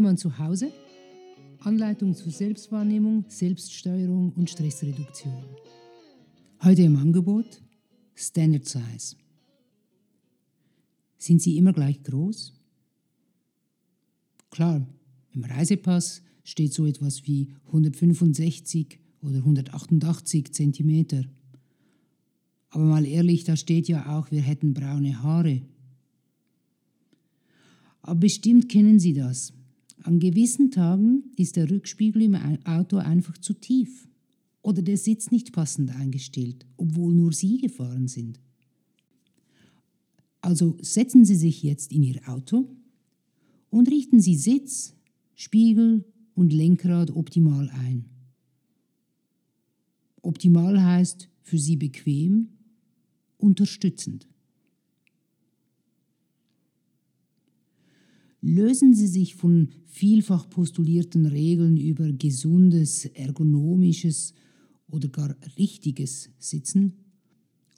man zu Hause? Anleitung zur Selbstwahrnehmung, Selbststeuerung und Stressreduktion. Heute im Angebot Standard Size. Sind sie immer gleich groß? Klar, im Reisepass steht so etwas wie 165 oder 188 Zentimeter. Aber mal ehrlich, da steht ja auch, wir hätten braune Haare. Aber bestimmt kennen Sie das. An gewissen Tagen ist der Rückspiegel im Auto einfach zu tief oder der Sitz nicht passend eingestellt, obwohl nur Sie gefahren sind. Also setzen Sie sich jetzt in Ihr Auto und richten Sie Sitz, Spiegel und Lenkrad optimal ein. Optimal heißt für Sie bequem, unterstützend. Lösen Sie sich von vielfach postulierten Regeln über gesundes, ergonomisches oder gar richtiges Sitzen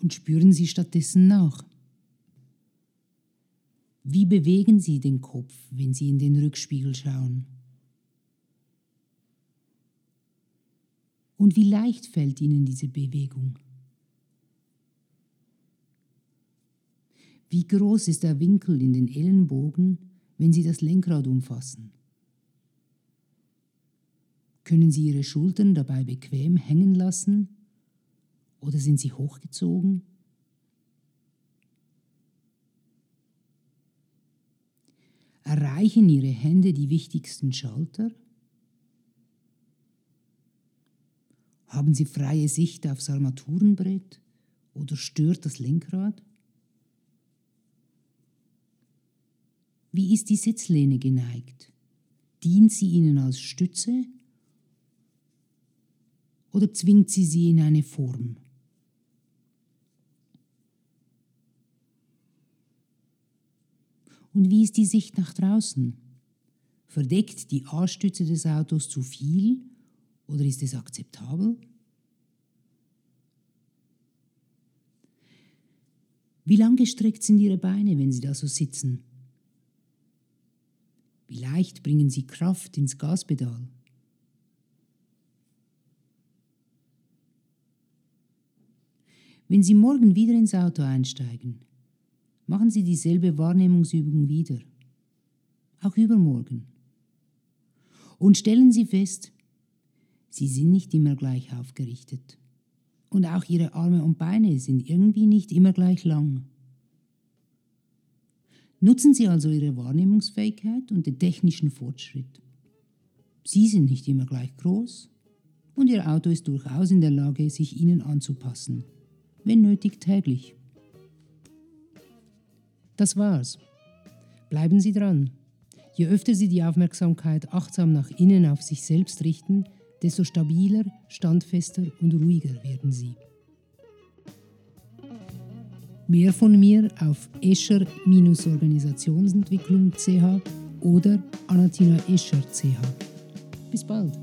und spüren Sie stattdessen nach. Wie bewegen Sie den Kopf, wenn Sie in den Rückspiegel schauen? Und wie leicht fällt Ihnen diese Bewegung? Wie groß ist der Winkel in den Ellenbogen, wenn Sie das Lenkrad umfassen? Können Sie Ihre Schultern dabei bequem hängen lassen oder sind sie hochgezogen? Erreichen Ihre Hände die wichtigsten Schalter? Haben Sie freie Sicht aufs Armaturenbrett oder stört das Lenkrad? Wie ist die Sitzlehne geneigt? Dient sie Ihnen als Stütze oder zwingt sie sie in eine Form? Und wie ist die Sicht nach draußen? Verdeckt die A-Stütze des Autos zu viel oder ist es akzeptabel? Wie lang gestreckt sind Ihre Beine, wenn Sie da so sitzen? Wie leicht bringen Sie Kraft ins Gaspedal? Wenn Sie morgen wieder ins Auto einsteigen, machen Sie dieselbe Wahrnehmungsübung wieder, auch übermorgen. Und stellen Sie fest, Sie sind nicht immer gleich aufgerichtet. Und auch Ihre Arme und Beine sind irgendwie nicht immer gleich lang. Nutzen Sie also Ihre Wahrnehmungsfähigkeit und den technischen Fortschritt. Sie sind nicht immer gleich groß und Ihr Auto ist durchaus in der Lage, sich Ihnen anzupassen, wenn nötig täglich. Das war's. Bleiben Sie dran. Je öfter Sie die Aufmerksamkeit achtsam nach innen auf sich selbst richten, desto stabiler, standfester und ruhiger werden Sie. Mehr von mir auf escher-organisationsentwicklung.ch oder anatina escher.ch. Bis bald!